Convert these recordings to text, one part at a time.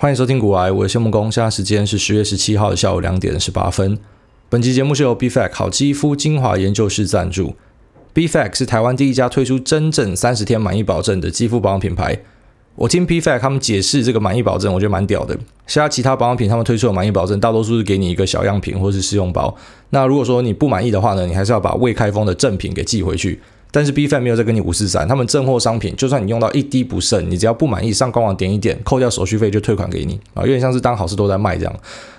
欢迎收听股癌，我是谢木工。现在时间是十月十七号的下午两点十八分。本期节目是由 BFAC 好肌肤精华研究室赞助。BFAC 是台湾第一家推出真正三十天满意保证的肌肤保养品牌。我听 BFAC 他们解释这个满意保证，我觉得蛮屌的。其他其他保养品他们推出的满意保证，大多数是给你一个小样品或是试用包。那如果说你不满意的话呢，你还是要把未开封的正品给寄回去。但是 B fan 没有再跟你五四三，他们正货商品，就算你用到一滴不剩，你只要不满意，上官网点一点，扣掉手续费就退款给你啊，有点像是当好事都在卖这样。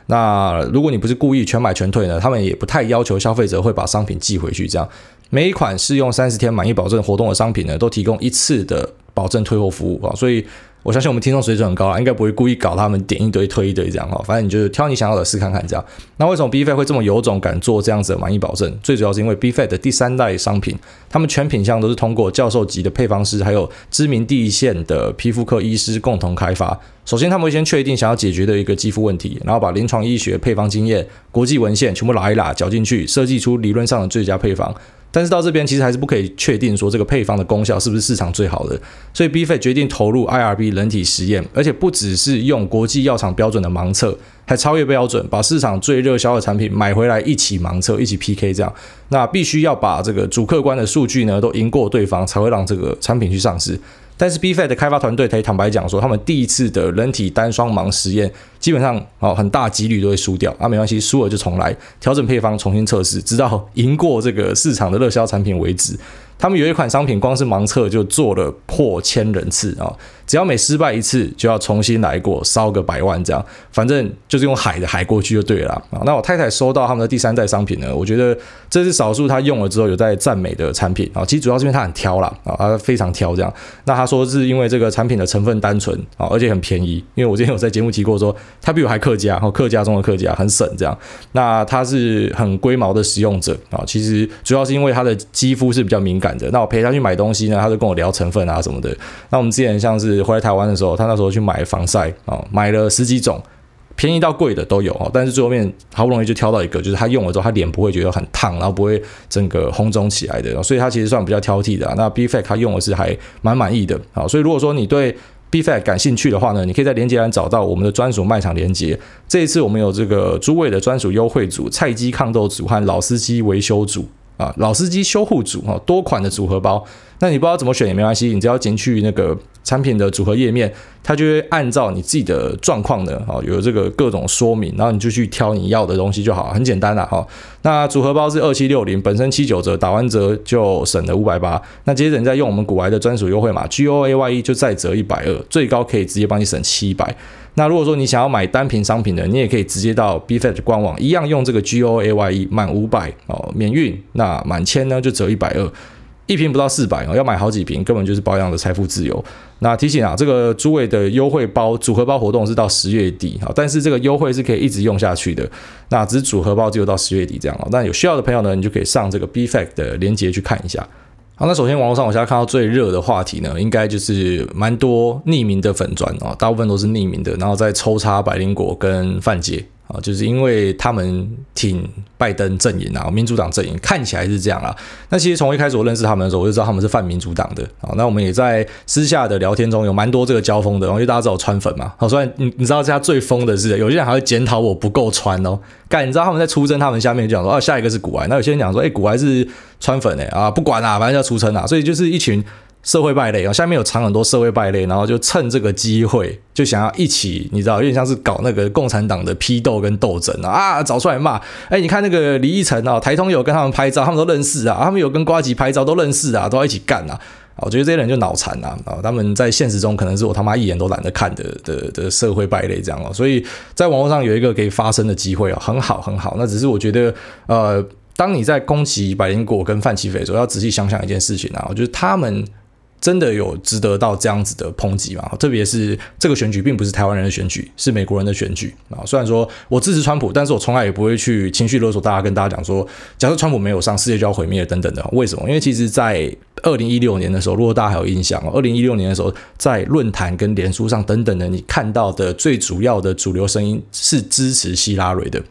那如果你不是故意全买全退呢，他们也不太要求消费者会把商品寄回去这样。每一款试用三十天满意保证活动的商品呢，都提供一次的保证退货服务啊，所以。我相信我们听众水准很高啊，应该不会故意搞他们点一堆推一堆这样哈，反正你就是挑你想要的试看看这样。那为什么 B Fed 会这么有种敢做这样子的满意保证？最主要是因为 B Fed 的第三代商品，他们全品项都是通过教授级的配方师，还有知名第一线的皮肤科医师共同开发。首先，他们会先确定想要解决的一个肌肤问题，然后把临床医学配方经验、国际文献全部拉一拉，搅进去，设计出理论上的最佳配方。但是到这边其实还是不可以确定说这个配方的功效是不是市场最好的，所以 B 费决定投入 IRB 人体实验，而且不只是用国际药厂标准的盲测，还超越标准，把市场最热销的产品买回来一起盲测，一起 PK 这样。那必须要把这个主客观的数据呢都赢过对方，才会让这个产品去上市。但是 BFAC 的开发团队可以坦白讲说，他们第一次的人体单双盲实验，基本上哦很大几率都会输掉啊，没关系，输了就重来，调整配方，重新测试，直到赢过这个市场的热销产品为止。他们有一款商品，光是盲测就做了破千人次啊！只要每失败一次，就要重新来过，烧个百万这样。反正就是用海的海过去就对了啊！那我太太收到他们的第三代商品呢，我觉得这是少数她用了之后有在赞美的产品啊。其实主要是因为她很挑啦啊，她非常挑这样。那她说是因为这个产品的成分单纯啊，而且很便宜。因为我之前有在节目提过说，她比我还客家，然后客家中的客家很省这样。那她是很龟毛的使用者啊，其实主要是因为她的肌肤是比较敏感。那我陪他去买东西呢，他就跟我聊成分啊什么的。那我们之前像是回来台湾的时候，他那时候去买防晒啊，买了十几种，便宜到贵的都有啊。但是最后面好不容易就挑到一个，就是他用了之后，他脸不会觉得很烫，然后不会整个红肿起来的。所以他其实算比较挑剔的。那 BFAC 他用的是还蛮满意的啊。所以如果说你对 BFAC 感兴趣的话呢，你可以在链接栏找到我们的专属卖场链接。这一次我们有这个诸位的专属优惠组：菜鸡抗痘组和老司机维修组。啊，老司机修护组哈，多款的组合包，那你不知道怎么选也没关系，你只要进去那个产品的组合页面，它就会按照你自己的状况呢，啊，有这个各种说明，然后你就去挑你要的东西就好，很简单啦哈。那组合包是二七六零，本身七九折，打完折就省了五百八。那接着你再用我们股癌的专属优惠码 G O A Y E 就再折一百二，最高可以直接帮你省七百。那如果说你想要买单瓶商品的，你也可以直接到 BFAC 官网，一样用这个 G O A Y E 满五百哦免运，那满千呢就折一百二，一瓶不到四百哦，要买好几瓶根本就是保养的财富自由。那提醒啊，这个诸位的优惠包组合包活动是到十月底啊，但是这个优惠是可以一直用下去的。那只是组合包只有到十月底这样哦，但有需要的朋友呢，你就可以上这个 BFAC 的链接去看一下。好，那首先网络上我现在看到最热的话题呢，应该就是蛮多匿名的粉砖啊，大部分都是匿名的，然后在抽插百灵果跟范杰啊，就是因为他们挺拜登阵营啊，民主党阵营看起来是这样啊。那其实从一开始我认识他们的时候，我就知道他们是泛民主党的啊。那我们也在私下的聊天中有蛮多这个交锋的，因为大家知道川粉嘛。好，所以你你知道这家最疯的是，有些人还会检讨我不够川哦。干，你知道他们在出征，他们下面就讲说，哦，下一个是古埃。那有些人讲说，哎，古埃是川粉哎啊，不管啦，反正要出征啊。所以就是一群社会败类啊，下面有藏很多社会败类，然后就趁这个机会，就想要一起，你知道，有点像是搞那个共产党的批斗跟斗争啊，啊，找出来骂。哎，你看那个李义成啊，台通有跟他们拍照，他们都认识啊，他们有跟瓜吉拍照都认识啊，都要一起干啊。我觉得这些人就脑残呐啊！他们在现实中可能是我他妈一眼都懒得看的的的社会败类这样哦，所以在网络上有一个可以发声的机会啊，很好很好。那只是我觉得，呃，当你在攻击百灵果跟范琪斐的时候，要仔细想想一件事情啊，我觉得他们。真的有值得到这样子的抨击吗？特别是这个选举并不是台湾人的选举，是美国人的选举啊。虽然说我支持川普，但是我从来也不会去情绪勒索大家，跟大家讲说，假设川普没有上，世界就要毁灭等等的。为什么？因为其实，在二零一六年的时候，如果大家还有印象，二零一六年的时候，在论坛跟脸书上等等的，你看到的最主要的主流声音是支持希拉蕊的。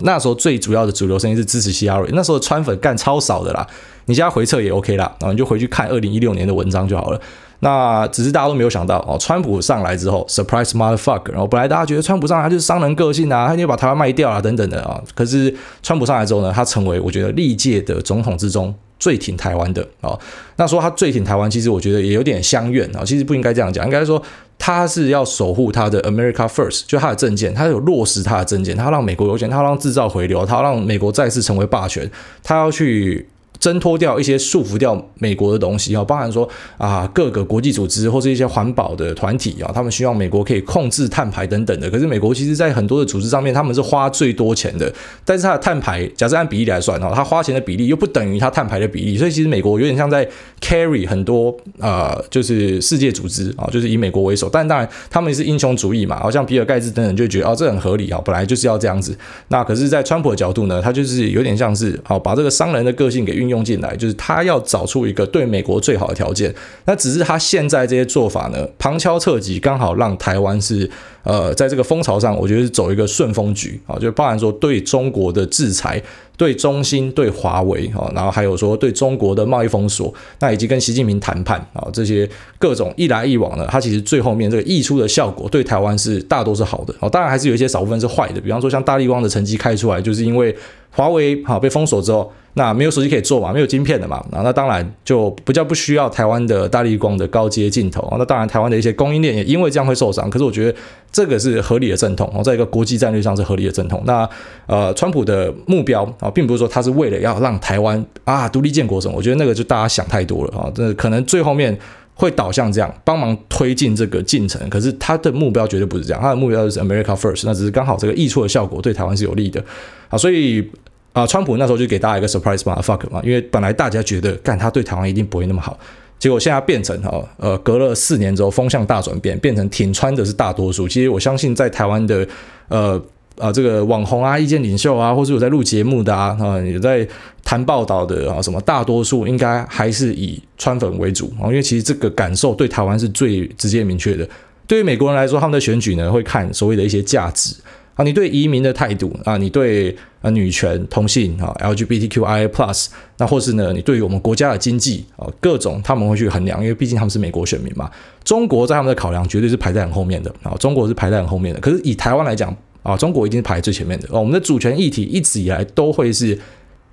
那时候最主要的主流声音是支持希拉蕊，那时候川粉干超少的啦。你现在回测也 OK 啦，然后你就回去看二零一六年的文章就好了。那只是大家都没有想到哦，川普上来之后，surprise motherfucker，然后本来大家觉得川普上来就是商人个性啊，他就把台湾卖掉啊等等的啊。可是川普上来之后呢，他成为我觉得历届的总统之中最挺台湾的啊。那说他最挺台湾，其实我觉得也有点相怨啊。其实不应该这样讲，应该说他是要守护他的 America First，就他的政见，他有落实他的政见，他让美国有钱，他让制造回流，他让美国再次成为霸权，他要去。挣脱掉一些束缚掉美国的东西啊，包含说啊各个国际组织或是一些环保的团体啊，他们希望美国可以控制碳排等等的。可是美国其实在很多的组织上面，他们是花最多钱的，但是它的碳排，假设按比例来算哦，它花钱的比例又不等于它碳排的比例，所以其实美国有点像在 carry 很多呃，就是世界组织啊，就是以美国为首。但当然他们也是英雄主义嘛，好像比尔盖茨等等就觉得哦这很合理啊，本来就是要这样子。那可是，在川普的角度呢，他就是有点像是好把这个商人的个性给运用进来，就是他要找出一个对美国最好的条件。那只是他现在这些做法呢，旁敲侧击，刚好让台湾是呃，在这个风潮上，我觉得是走一个顺风局啊，就包含说对中国的制裁。对中兴、对华为啊，然后还有说对中国的贸易封锁，那以及跟习近平谈判啊，这些各种一来一往的，它其实最后面这个溢出的效果对台湾是大多是好的哦，当然还是有一些少部分是坏的，比方说像大力光的成绩开出来，就是因为华为好被封锁之后。那没有手机可以做嘛，没有晶片的嘛，那当然就不叫不需要台湾的大力光的高阶镜头。那当然台湾的一些供应链也因为这样会受伤。可是我觉得这个是合理的阵痛哦，在一个国际战略上是合理的阵痛。那呃，川普的目标啊，并不是说他是为了要让台湾啊独立建国什么，我觉得那个就大家想太多了啊。这可能最后面会导向这样，帮忙推进这个进程。可是他的目标绝对不是这样，他的目标是 America First。那只是刚好这个溢出的效果对台湾是有利的啊，所以。啊，川普那时候就给大家一个 surprise motherfucker 嘛，因为本来大家觉得干他对台湾一定不会那么好，结果现在变成哈呃，隔了四年之后风向大转变，变成挺川的是大多数。其实我相信在台湾的呃啊这个网红啊、意见领袖啊，或是有在录节目的啊啊也在谈报道的啊什么，大多数应该还是以川粉为主啊，因为其实这个感受对台湾是最直接明确的。对于美国人来说，他们的选举呢会看所谓的一些价值。啊，你对移民的态度啊，你对啊女权、同性啊、LGBTQIPlus，那或是呢，你对于我们国家的经济啊，各种他们会去衡量，因为毕竟他们是美国选民嘛。中国在他们的考量绝对是排在很后面的啊，中国是排在很后面的。可是以台湾来讲啊，中国一定是排在最前面的。我们的主权议题一直以来都会是。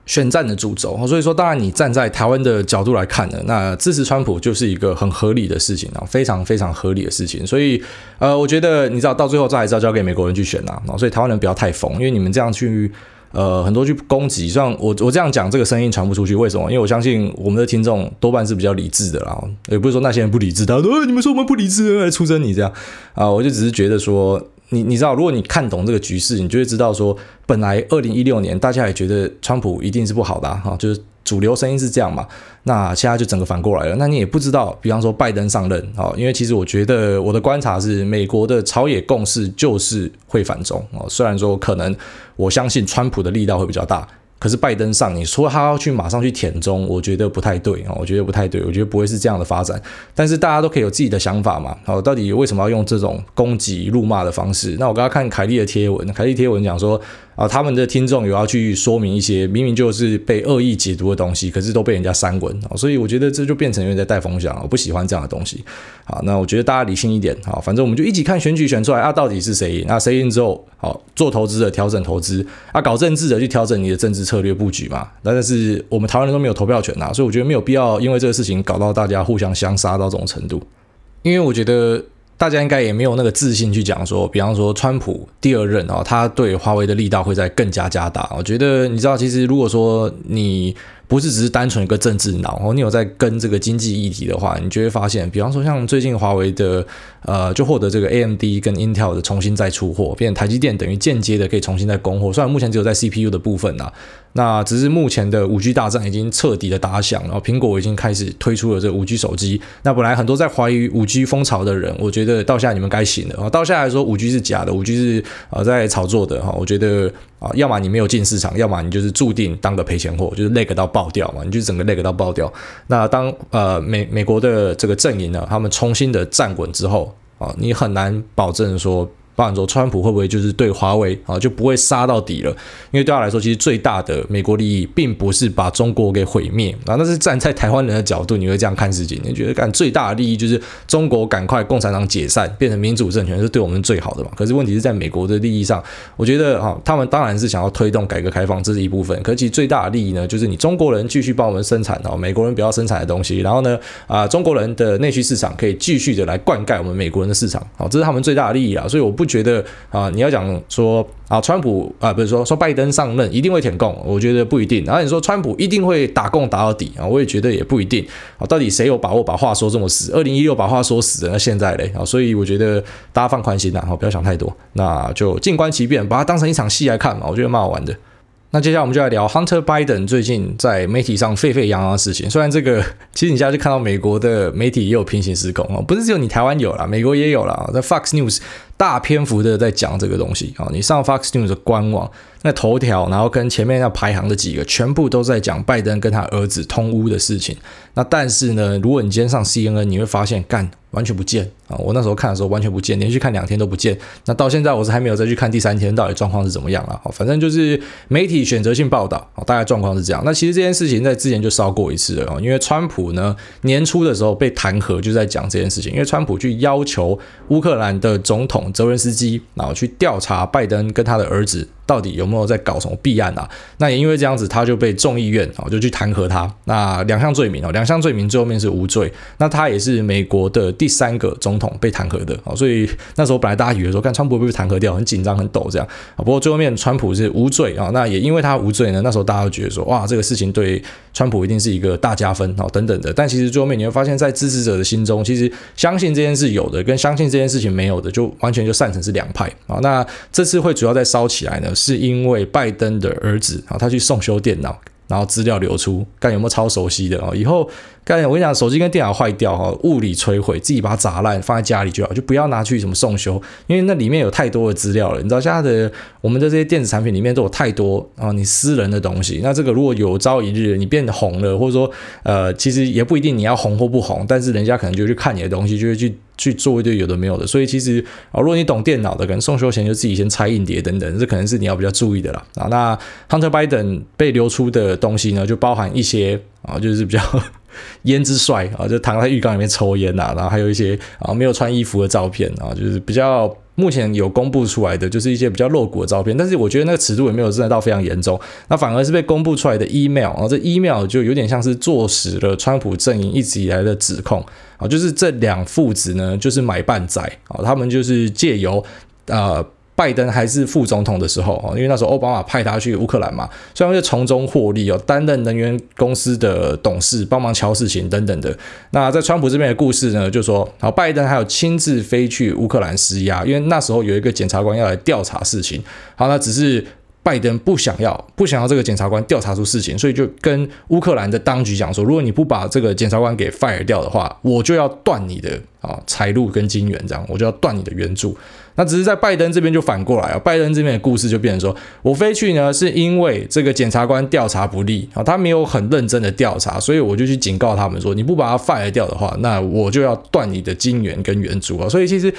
选战的主轴，所以说，当然你站在台湾的角度来看呢，那支持川普就是一个很合理的事情啊，非常非常合理的事情。所以，呃，我觉得你知道，到最后这还是要交给美国人去选呐，所以台湾人不要太疯，因为你们这样去，呃，很多去攻击，像我我这样讲，这个声音传不出去，为什么？因为我相信我们的听众多半是比较理智的啦，也不是说那些人不理智，他说，你们说我们不理智来出征你这样啊，我就只是觉得说。你你知道，如果你看懂这个局势，你就会知道说，本来二零一六年大家也觉得川普一定是不好的哈、啊，就是主流声音是这样嘛。那现在就整个反过来了。那你也不知道，比方说拜登上任啊，因为其实我觉得我的观察是，美国的朝野共识就是会反中啊。虽然说可能我相信川普的力道会比较大。可是拜登上，你说他要去马上去舔中，我觉得不太对啊，我觉得不太对，我觉得不会是这样的发展。但是大家都可以有自己的想法嘛，好，到底为什么要用这种攻击、辱骂的方式？那我刚刚看凯利的贴文，凯利贴文讲说。啊，他们的听众有要去说明一些明明就是被恶意解读的东西，可是都被人家删文啊，所以我觉得这就变成有点在带风向，我不喜欢这样的东西。好，那我觉得大家理性一点，好，反正我们就一起看选举选出来啊，到底是谁赢？那谁赢之后，好，做投资的调整投资啊，搞政治的去调整你的政治策略布局嘛。但是我们台湾人都没有投票权呐，所以我觉得没有必要因为这个事情搞到大家互相相杀到这种程度，因为我觉得。大家应该也没有那个自信去讲说，比方说川普第二任啊，他对华为的力道会在更加加大。我觉得你知道，其实如果说你。不是只是单纯一个政治脑，哦，你有在跟这个经济议题的话，你就会发现，比方说像最近华为的，呃，就获得这个 AMD 跟 Intel 的重新再出货，变台积电等于间接的可以重新再供货，虽然目前只有在 CPU 的部分呐，那只是目前的五 G 大战已经彻底的打响，然后苹果已经开始推出了这个五 G 手机，那本来很多在怀疑五 G 风潮的人，我觉得到现在你们该醒了啊，到现在来说五 G 是假的，五 G 是啊在炒作的哈，我觉得。啊，要么你没有进市场，要么你就是注定当个赔钱货，就是 lag 到爆掉嘛，你就整个 lag 到爆掉。那当呃美美国的这个阵营呢，他们重新的站稳之后啊，你很难保证说包含说川普会不会就是对华为啊就不会杀到底了？因为对他来说，其实最大的美国利益并不是把中国给毁灭啊，那是站在台湾人的角度，你会这样看事情？你觉得干最大的利益就是中国赶快共产党解散，变成民主政权是对我们最好的嘛？可是问题是在美国的利益上，我觉得哈，他们当然是想要推动改革开放，这是一部分。可是其实最大的利益呢，就是你中国人继续帮我们生产哦，美国人不要生产的东西，然后呢啊，中国人的内需市场可以继续的来灌溉我们美国人的市场，好，这是他们最大的利益啊。所以我不觉得啊，你要讲说啊，川普啊，不是说说拜登上任一定会舔共，我觉得不一定。然后你说川普一定会打共打到底啊，我也觉得也不一定。啊，到底谁有把握把话说这么死？二零一六把话说死了，那现在嘞啊，所以我觉得大家放宽心呐，好，不要想太多，那就静观其变，把它当成一场戏来看嘛，我觉得蛮好玩的。那接下来我们就来聊 Hunter Biden 最近在媒体上沸沸扬扬的事情。虽然这个，其实你现在就看到美国的媒体也有平行时空哦，不是只有你台湾有啦，美国也有啦，在 Fox News 大篇幅的在讲这个东西啊。你上 Fox News 的官网，那头条，然后跟前面要排行的几个，全部都在讲拜登跟他儿子通乌的事情。那但是呢，如果你今天上 CNN，你会发现干。完全不见啊！我那时候看的时候完全不见，连续看两天都不见。那到现在我是还没有再去看第三天到底状况是怎么样啊？反正就是媒体选择性报道，大概状况是这样。那其实这件事情在之前就烧过一次了，因为川普呢年初的时候被弹劾，就在讲这件事情。因为川普去要求乌克兰的总统泽伦斯基，然后去调查拜登跟他的儿子。到底有没有在搞什么弊案啊？那也因为这样子，他就被众议院啊就去弹劾他。那两项罪名哦，两项罪名最后面是无罪。那他也是美国的第三个总统被弹劾的啊。所以那时候本来大家以为说，看川普会不会弹劾掉，很紧张很抖这样啊。不过最后面川普是无罪啊。那也因为他无罪呢，那时候大家都觉得说，哇，这个事情对川普一定是一个大加分啊等等的。但其实最后面你会发现在支持者的心中，其实相信这件事有的，跟相信这件事情没有的，就完全就散成是两派啊。那这次会主要再烧起来呢？是因为拜登的儿子啊，他去送修电脑，然后资料流出，看有没有超熟悉的啊？以后干我跟你讲，手机跟电脑坏掉哈，物理摧毁，自己把它砸烂，放在家里就好，就不要拿去什么送修，因为那里面有太多的资料了。你知道现在的我们的这些电子产品里面都有太多啊，你私人的东西。那这个如果有朝一日你变红了，或者说呃，其实也不一定你要红或不红，但是人家可能就去看你的东西，就会去。去做一堆有的没有的，所以其实啊，如果你懂电脑的，可能送修前就自己先拆硬碟等等，这可能是你要比较注意的啦。啊，那 Hunter Biden 被流出的东西呢，就包含一些啊，就是比较胭脂帅啊，就躺在浴缸里面抽烟呐，然后还有一些啊没有穿衣服的照片啊，就是比较。目前有公布出来的就是一些比较露骨的照片，但是我觉得那个尺度也没有真的到非常严重。那反而是被公布出来的 email，然后这 email 就有点像是坐实了川普阵营一直以来的指控啊，就是这两父子呢就是买办仔啊，他们就是借由呃。拜登还是副总统的时候，因为那时候奥巴马派他去乌克兰嘛，所以他就从中获利哦，担任能源公司的董事，帮忙乔事情等等的。那在川普这边的故事呢，就说，好，拜登还有亲自飞去乌克兰施压，因为那时候有一个检察官要来调查事情，好，那只是。拜登不想要，不想要这个检察官调查出事情，所以就跟乌克兰的当局讲说，如果你不把这个检察官给 fire 掉的话，我就要断你的啊财路跟金援，这样我就要断你的援助。那只是在拜登这边就反过来啊，拜登这边的故事就变成说，我飞去呢是因为这个检察官调查不力啊，他没有很认真的调查，所以我就去警告他们说，你不把他 fire 掉的话，那我就要断你的金援跟援助啊。所以其实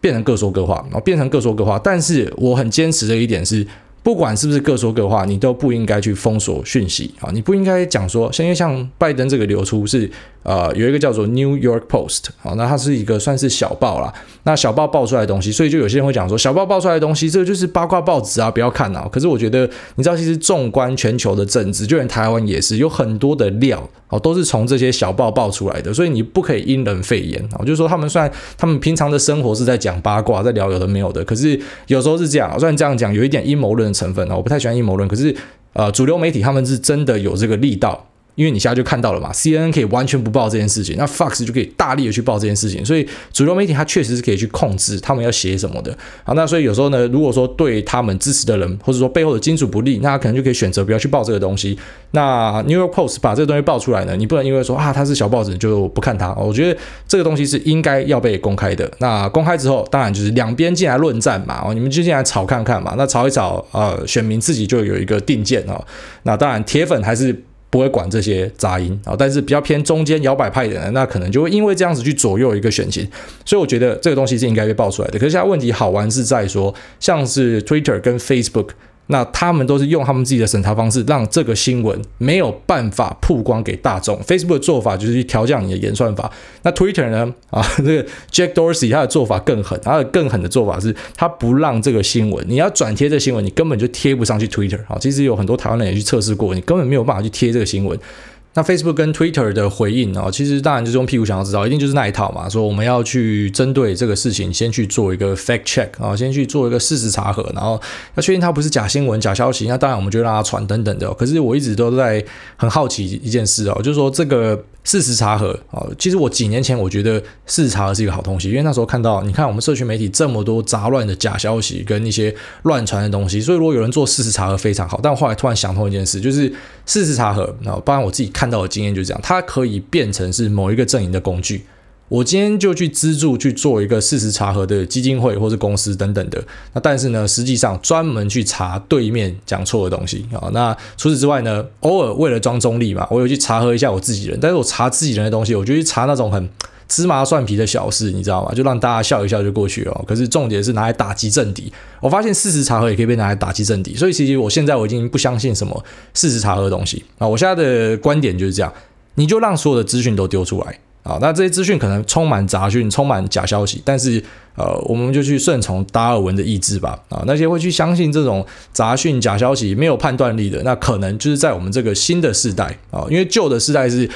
变成各说各话，然后变成各说各话。但是我很坚持的一点是。不管是不是各说各话，你都不应该去封锁讯息啊！你不应该讲说，因为像拜登这个流出是。呃，有一个叫做 New York Post，好，那它是一个算是小报啦。那小报爆出来的东西，所以就有些人会讲说，小报爆出来的东西，这个就是八卦报纸啊，不要看啊。可是我觉得，你知道，其实纵观全球的政治，就连台湾也是有很多的料哦，都是从这些小报爆出来的。所以你不可以因人废言啊。就是说，他们虽然他们平常的生活是在讲八卦，在聊有的没有的，可是有时候是这样。虽然这样讲有一点阴谋论的成分啊，我不太喜欢阴谋论，可是呃，主流媒体他们是真的有这个力道。因为你现在就看到了嘛，CNN 可以完全不报这件事情，那 Fox 就可以大力的去报这件事情，所以主流媒体它确实是可以去控制他们要写什么的。好，那所以有时候呢，如果说对他们支持的人，或者说背后的金主不利，那他可能就可以选择不要去报这个东西。那 New York Post 把这个东西报出来呢，你不能因为说啊它是小报纸就不看它。我觉得这个东西是应该要被公开的。那公开之后，当然就是两边进来论战嘛，哦，你们就进来吵看看嘛。那吵一吵，呃，选民自己就有一个定见哦。那当然铁粉还是。不会管这些杂音啊，但是比较偏中间摇摆派的人，那可能就会因为这样子去左右一个选情，所以我觉得这个东西是应该被爆出来的。可是现在问题好玩是在说，像是 Twitter 跟 Facebook。那他们都是用他们自己的审查方式，让这个新闻没有办法曝光给大众。Facebook 的做法就是去调降你的演算法。那 Twitter 呢？啊，这个 Jack Dorsey 他的做法更狠，他的更狠的做法是，他不让这个新闻，你要转贴这个新闻，你根本就贴不上去 Twitter。啊，其实有很多台湾人也去测试过，你根本没有办法去贴这个新闻。那 Facebook 跟 Twitter 的回应哦，其实当然就是用屁股想要知道，一定就是那一套嘛，说我们要去针对这个事情先去做一个 fact check 啊，先去做一个事实查核，然后要确定它不是假新闻、假消息，那当然我们就让它传等等的。可是我一直都在很好奇一件事哦，就是说这个。事实查核啊，其实我几年前我觉得事实查核是一个好东西，因为那时候看到，你看我们社区媒体这么多杂乱的假消息跟一些乱传的东西，所以如果有人做事实查核非常好。但后来突然想通一件事，就是事实查核啊，不然我自己看到的经验就是这样，它可以变成是某一个阵营的工具。我今天就去资助去做一个事实查核的基金会或是公司等等的，那但是呢，实际上专门去查对面讲错的东西啊。那除此之外呢，偶尔为了装中立嘛，我有去查核一下我自己人，但是我查自己人的东西，我就去查那种很芝麻蒜皮的小事，你知道吗？就让大家笑一笑就过去了。可是重点是拿来打击政敌。我发现事实查核也可以被拿来打击政敌，所以其实我现在我已经不相信什么事实查核的东西啊。我现在的观点就是这样，你就让所有的资讯都丢出来。啊，那这些资讯可能充满杂讯，充满假消息，但是呃，我们就去顺从达尔文的意志吧。啊，那些会去相信这种杂讯、假消息、没有判断力的，那可能就是在我们这个新的世代啊，因为旧的世代是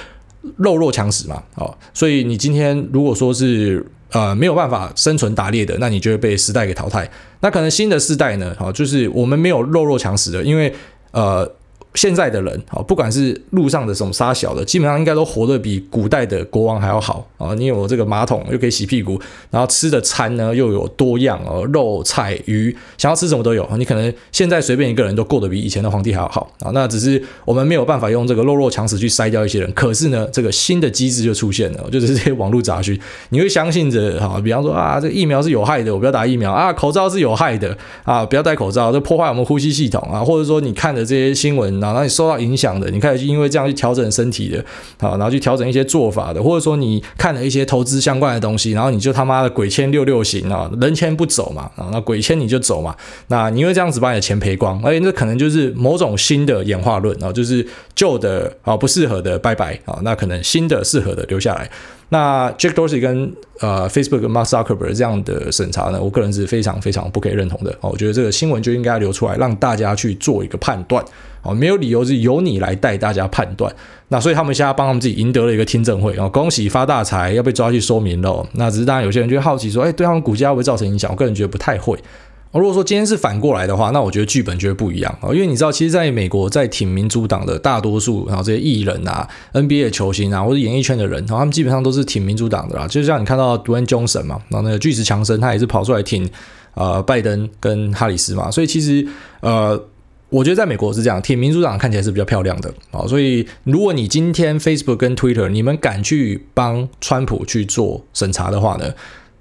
弱肉强食嘛，啊，所以你今天如果说是呃没有办法生存打猎的，那你就会被时代给淘汰。那可能新的世代呢，啊，就是我们没有弱肉强食的，因为呃。现在的人啊，不管是路上的什么杀小的，基本上应该都活得比古代的国王还要好啊！你有这个马桶，又可以洗屁股，然后吃的餐呢又有多样哦，肉菜鱼，想要吃什么都有。你可能现在随便一个人都过得比以前的皇帝还要好啊！那只是我们没有办法用这个弱肉强食去筛掉一些人。可是呢，这个新的机制就出现了，就是这些网络杂讯，你会相信着哈，比方说啊，这疫苗是有害的，我不要打疫苗啊；口罩是有害的啊，不要戴口罩，这破坏我们呼吸系统啊；或者说你看的这些新闻。然后你受到影响的，你开始因为这样去调整身体的，好，然后去调整一些做法的，或者说你看了一些投资相关的东西，然后你就他妈的鬼签六六行啊，人签不走嘛，啊，那鬼签你就走嘛，那你因为这样子把你的钱赔光，而且这可能就是某种新的演化论啊，就是旧的啊不适合的拜拜啊，那可能新的适合的留下来。那 Jack Dorsey 跟呃 Facebook 跟 Mark Zuckerberg 这样的审查呢，我个人是非常非常不可以认同的哦。我觉得这个新闻就应该流出来，让大家去做一个判断哦。没有理由是由你来带大家判断。那所以他们现在帮他们自己赢得了一个听证会哦，恭喜发大财，要被抓去说明了。那只是当然有些人就会好奇说，哎，对他们股价会造成影响？我个人觉得不太会。如果说今天是反过来的话，那我觉得剧本就会不一样啊，因为你知道，其实在美国，在挺民主党的大多数，然后这些艺人啊、NBA 的球星啊，或者演艺圈的人，然后他们基本上都是挺民主党的啦。就像你看到 Dwayne Johnson 嘛，然后那个巨石强森，他也是跑出来挺呃拜登跟哈里斯嘛。所以其实呃，我觉得在美国是这样，挺民主党看起来是比较漂亮的啊。所以如果你今天 Facebook 跟 Twitter 你们敢去帮川普去做审查的话呢，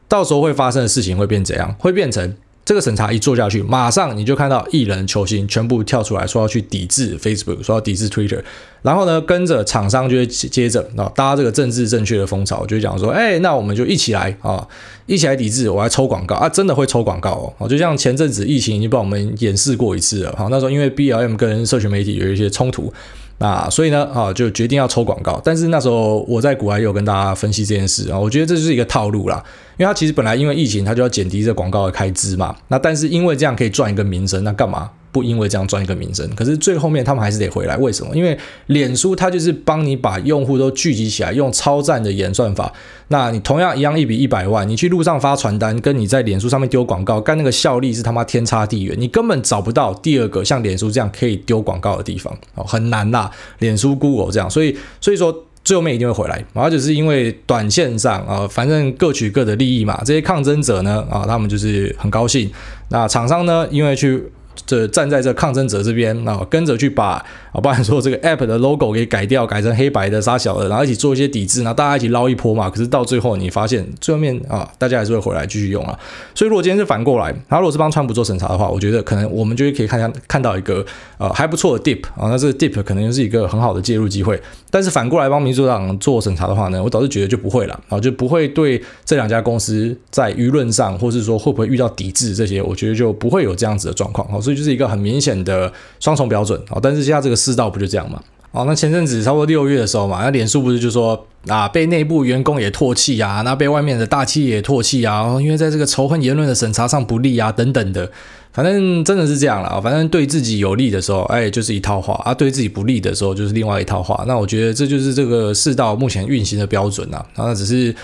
到时候会发生的事情会变怎样？会变成。这个审查一做下去，马上你就看到艺人、球星全部跳出来说要去抵制 Facebook，说要抵制 Twitter，然后呢，跟着厂商就会接着啊搭这个政治正确的风潮，就讲说，哎，那我们就一起来啊，一起来抵制，我来抽广告啊，真的会抽广告哦，就像前阵子疫情已经帮我们演示过一次了，好，那时候因为 BLM 跟社群媒体有一些冲突。那所以呢，啊，就决定要抽广告。但是那时候我在国外也有跟大家分析这件事啊，我觉得这就是一个套路啦。因为他其实本来因为疫情，他就要减低这广告的开支嘛。那但是因为这样可以赚一个名声，那干嘛？不因为这样赚一个名声，可是最后面他们还是得回来。为什么？因为脸书它就是帮你把用户都聚集起来，用超赞的演算法。那你同样一样一笔一百万，你去路上发传单，跟你在脸书上面丢广告，干那个效率是他妈天差地远。你根本找不到第二个像脸书这样可以丢广告的地方哦，很难啦。脸书、Google 这样，所以所以说最后面一定会回来，而且是因为短线上啊，反正各取各的利益嘛。这些抗争者呢啊，他们就是很高兴。那厂商呢，因为去这站在这抗争者这边啊，跟着去把啊，包含说这个 App 的 logo 给改掉，改成黑白的杀小的，然后一起做一些抵制，然后大家一起捞一波嘛。可是到最后你发现最后面啊，大家还是会回来继续用啊。所以如果今天是反过来，他如果是帮川普做审查的话，我觉得可能我们就可以看看看到一个呃还不错的 dip 啊，那这个 dip 可能就是一个很好的介入机会。但是反过来帮民主党做审查的话呢，我倒是觉得就不会了啊，就不会对这两家公司在舆论上，或是说会不会遇到抵制这些，我觉得就不会有这样子的状况啊。所以就是一个很明显的双重标准啊。但是现在这个世道不就这样吗？哦，那前阵子差不多六月的时候嘛，那脸书不是就说啊，被内部员工也唾弃啊，那被外面的大企业也唾弃啊，因为在这个仇恨言论的审查上不利啊，等等的，反正真的是这样了。反正对自己有利的时候，哎，就是一套话啊；对自己不利的时候，就是另外一套话。那我觉得这就是这个世道目前运行的标准啊。那只是。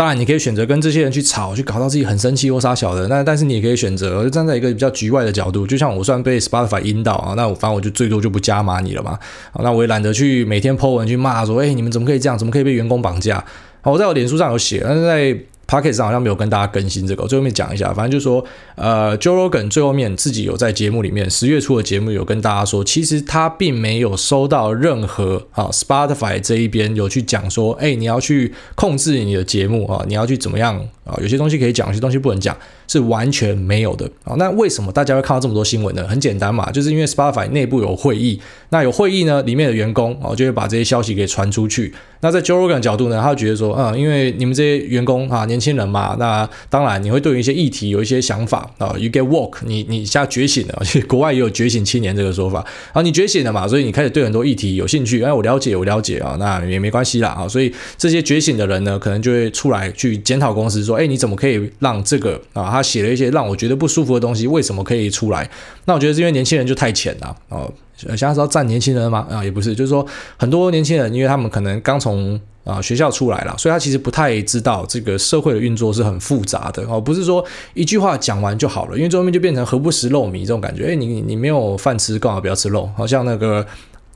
当然，你可以选择跟这些人去吵，去搞到自己很生气或杀小的。那但是你也可以选择，站在一个比较局外的角度。就像我算被 Spotify 阴到啊，那我反正我就最多就不加码你了嘛。那我也懒得去每天 po 文去骂说，哎，你们怎么可以这样？怎么可以被员工绑架？好，我在我脸书上有写，但是在。Podcast 上好像没有跟大家更新这个，我最后面讲一下。反正就是说，呃，Joe Rogan 最后面自己有在节目里面，十月初的节目有跟大家说，其实他并没有收到任何啊，Spotify 这一边有去讲说，哎，你要去控制你的节目啊，你要去怎么样啊？有些东西可以讲，有些东西不能讲。是完全没有的啊！那为什么大家会看到这么多新闻呢？很简单嘛，就是因为 Spotify 内部有会议，那有会议呢，里面的员工啊就会把这些消息给传出去。那在 Joe Rogan 角度呢，他觉得说，嗯，因为你们这些员工啊，年轻人嘛，那当然你会对于一些议题有一些想法啊，You get woke，你你现在觉醒了，其 实国外也有觉醒青年这个说法啊，你觉醒了嘛，所以你开始对很多议题有兴趣。哎，我了解，我了解啊，那也没关系啦啊。所以这些觉醒的人呢，可能就会出来去检讨公司，说，哎，你怎么可以让这个啊？他写了一些让我觉得不舒服的东西，为什么可以出来？那我觉得是因为年轻人就太浅了哦。现在是要战年轻人吗？啊，也不是，就是说很多年轻人，因为他们可能刚从啊学校出来了，所以他其实不太知道这个社会的运作是很复杂的哦。不是说一句话讲完就好了，因为最后面就变成何不食肉糜这种感觉。哎，你你你没有饭吃，干嘛不要吃肉？好像那个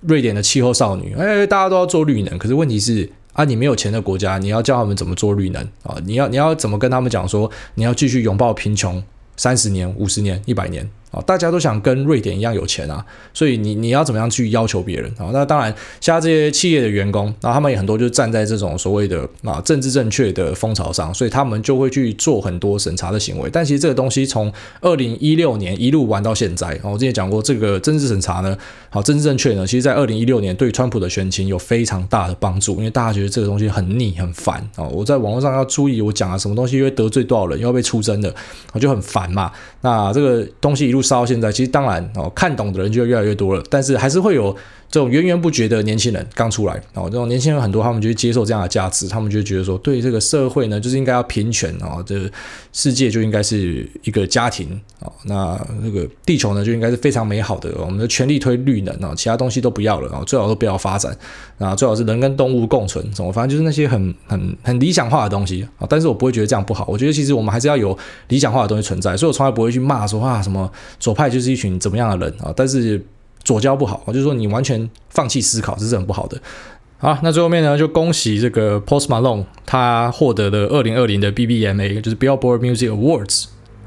瑞典的气候少女，哎，大家都要做绿能，可是问题是。啊，你没有钱的国家，你要教他们怎么做绿能啊？你要你要怎么跟他们讲说，你要继续拥抱贫穷三十年、五十年、一百年？大家都想跟瑞典一样有钱啊，所以你你要怎么样去要求别人啊？那当然，像这些企业的员工，那他们也很多就站在这种所谓的啊政治正确的风潮上，所以他们就会去做很多审查的行为。但其实这个东西从二零一六年一路玩到现在，我之前讲过，这个政治审查呢，好政治正确呢，其实在二零一六年对川普的选情有非常大的帮助，因为大家觉得这个东西很腻很烦啊。我在网络上要注意我讲了什么东西，因为得罪多少人，又要被出征的，我就很烦嘛。那这个东西一路烧到现在，其实当然哦，看懂的人就越来越多了，但是还是会有这种源源不绝的年轻人刚出来哦，这种年轻人很多，他们就接受这样的价值，他们就觉得说，对这个社会呢，就是应该要平权哦，这个世界就应该是一个家庭哦，那那个地球呢就应该是非常美好的，我们的全力推绿能啊，其他东西都不要了啊，最好都不要发展。啊，最好是人跟动物共存，什么反正就是那些很很很理想化的东西啊，但是我不会觉得这样不好，我觉得其实我们还是要有理想化的东西存在，所以我从来不会去骂说啊什么左派就是一群怎么样的人啊，但是。左交不好，就是说你完全放弃思考，这是很不好的。好，那最后面呢，就恭喜这个 Post Malone，他获得了二零二零的 BBMA，就是 Billboard Music Awards，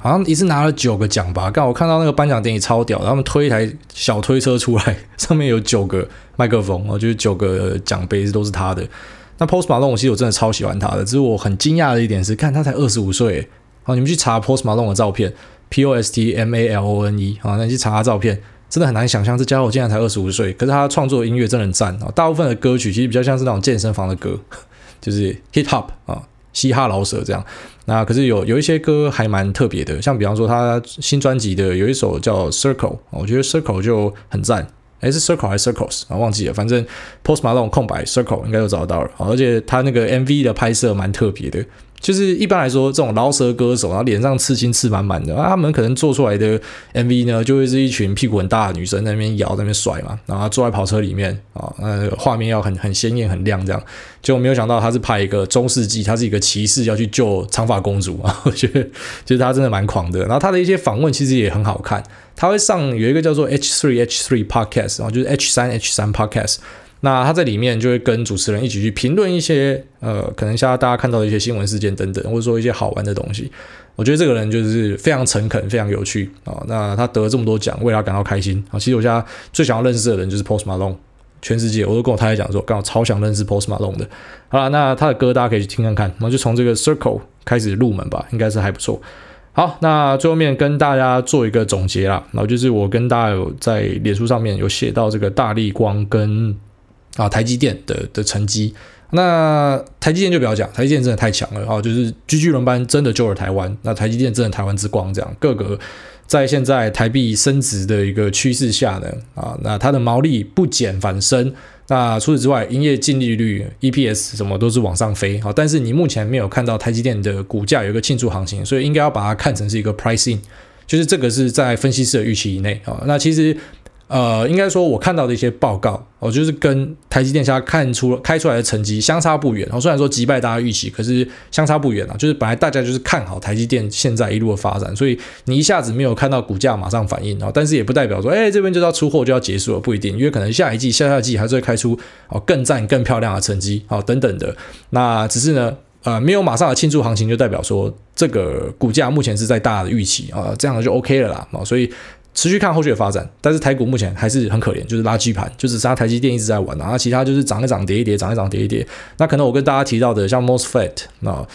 好像一次拿了九个奖吧。刚我看到那个颁奖典礼超屌，他们推一台小推车出来，上面有九个麦克风，哦，就是九个奖杯都是他的。那 Post Malone 其实我真的超喜欢他的，只是我很惊讶的一点是，看他才二十五岁。好，你们去查 Post Malone 的照片，P O S T M A L O N E，好，那你去查他照片。真的很难想象，这家伙竟然才二十五岁，可是他创作的音乐真的很赞啊！大部分的歌曲其实比较像是那种健身房的歌，就是 hip hop 啊，嘻哈老舍这样。那可是有有一些歌还蛮特别的，像比方说他新专辑的有一首叫 Circle，我觉得 Circle 就很赞。诶，是 Circle 还是 Circles 啊？忘记了，反正 Post Malone 空白 Circle 应该都找得到了。而且他那个 MV 的拍摄蛮特别的。就是一般来说，这种饶舌歌手，然后脸上刺青刺满满的，啊，他们可能做出来的 MV 呢，就会是一群屁股很大的女生在那边摇，在那边甩嘛，然后坐在跑车里面啊，那画面要很很鲜艳、很亮这样。结果没有想到他是拍一个中世纪，他是一个骑士要去救长发公主啊，我觉得就是他真的蛮狂的。然后他的一些访问其实也很好看，他会上有一个叫做 H3 H3 Podcast，然后就是 H 三 H 三 Podcast。那他在里面就会跟主持人一起去评论一些呃，可能现在大家看到的一些新闻事件等等，或者说一些好玩的东西。我觉得这个人就是非常诚恳，非常有趣啊。那他得了这么多奖，为他感到开心啊。其实我现在最想要认识的人就是 Post Malone，全世界我都跟我太太讲说，刚好超想认识 Post Malone 的。好了，那他的歌大家可以去听看看，然后就从这个 Circle 开始入门吧，应该是还不错。好，那最后面跟大家做一个总结啦，然后就是我跟大家有在脸书上面有写到这个大立光跟啊台积电的的成绩。那台积电就不要讲，台积电真的太强了啊！就是巨巨轮班真的救了台湾，那台积电真的台湾之光，这样各个在现在台币升值的一个趋势下呢啊，那它的毛利不减反升，那除此之外，营业净利率、EPS 什么都是往上飞啊。但是你目前没有看到台积电的股价有一个庆祝行情，所以应该要把它看成是一个 pricing，就是这个是在分析师的预期以内啊。那其实。呃，应该说，我看到的一些报告，哦，就是跟台积电下看出开出来的成绩相差不远。然哦，虽然说击败大家预期，可是相差不远啊。就是本来大家就是看好台积电现在一路的发展，所以你一下子没有看到股价马上反应啊。但是也不代表说，哎，这边就要出货就要结束了，不一定，因为可能下一季、下下季还是会开出哦更赞、更漂亮的成绩，哦等等的。那只是呢，呃，没有马上的庆祝行情，就代表说这个股价目前是在大的预期啊，这样就 OK 了啦。啊，所以。持续看后续的发展，但是台股目前还是很可怜，就是垃圾盘，就只是它台积电一直在玩，然后其他就是涨一涨跌一跌，涨一涨跌一跌。那可能我跟大家提到的像 MOSFET 那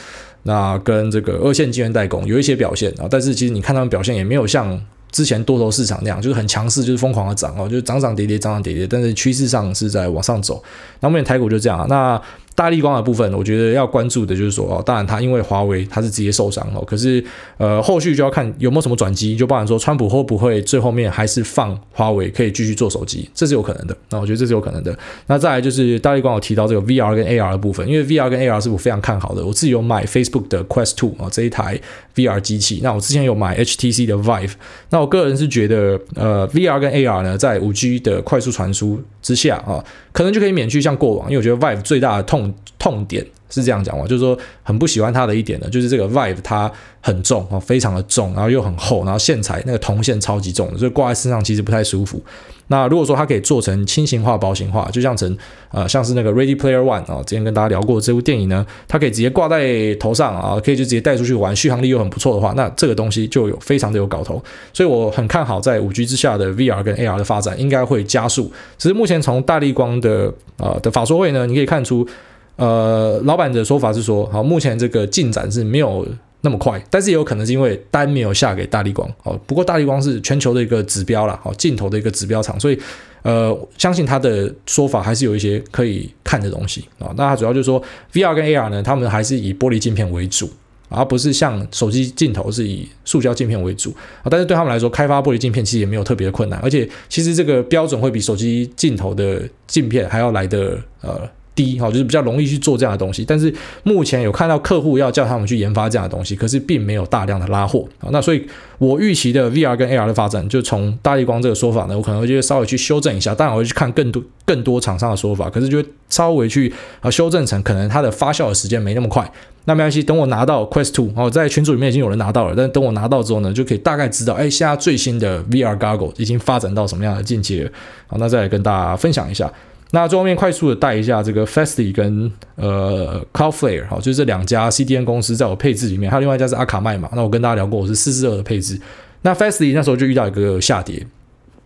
那跟这个二线晶圆代工有一些表现啊，但是其实你看他们表现也没有像之前多头市场那样，就是很强势，就是疯狂的涨哦，就是涨涨跌跌，涨涨跌跌，但是趋势上是在往上走。那目前台股就这样啊，那。大立光的部分，我觉得要关注的就是说哦，当然它因为华为它是直接受伤哦，可是呃后续就要看有没有什么转机，就包含说川普会不会最后面还是放华为可以继续做手机，这是有可能的。那我觉得这是有可能的。那再来就是大立光有提到这个 VR 跟 AR 的部分，因为 VR 跟 AR 是我非常看好的，我自己有买 Facebook 的 Quest Two 啊这一台 VR 机器，那我之前有买 HTC 的 Vive，那我个人是觉得呃 VR 跟 AR 呢在 5G 的快速传输之下啊，可能就可以免去像过往，因为我觉得 Vive 最大的痛。痛点是这样讲嘛，就是说很不喜欢它的一点呢，就是这个 Vive 它很重啊，非常的重，然后又很厚，然后线材那个铜线超级重，所以挂在身上其实不太舒服。那如果说它可以做成轻型化、薄型化，就像成呃像是那个 Ready Player One 啊，之前跟大家聊过这部电影呢，它可以直接挂在头上啊，可以就直接带出去玩，续航力又很不错的话，那这个东西就有非常的有搞头。所以我很看好在五 G 之下的 VR 跟 AR 的发展应该会加速。只是目前从大立光的呃的法说会呢，你可以看出。呃，老板的说法是说，好，目前这个进展是没有那么快，但是也有可能是因为单没有下给大力光，哦，不过大力光是全球的一个指标啦，好，镜头的一个指标厂，所以呃，相信他的说法还是有一些可以看的东西啊。那他主要就是说，VR 跟 AR 呢，他们还是以玻璃镜片为主，而不是像手机镜头是以塑胶镜片为主啊。但是对他们来说，开发玻璃镜片其实也没有特别困难，而且其实这个标准会比手机镜头的镜片还要来的呃。低哈，就是比较容易去做这样的东西，但是目前有看到客户要叫他们去研发这样的东西，可是并没有大量的拉货啊。那所以我预期的 VR 跟 AR 的发展，就从大立光这个说法呢，我可能会稍微去修正一下。当然我会去看更多更多厂商的说法，可是就会稍微去啊修正成可能它的发酵的时间没那么快。那没关系，等我拿到 Quest Two 哦，在群组里面已经有人拿到了，但等我拿到之后呢，就可以大概知道，哎，现在最新的 VR Goggle 已经发展到什么样的境界了。好，那再来跟大家分享一下。那最后面快速的带一下这个 Fastly 跟呃 Cloudflare 好，就是这两家 CDN 公司在我配置里面，还有另外一家是阿卡麦嘛。那我跟大家聊过，我是四四二的配置。那 Fastly 那时候就遇到一个下跌，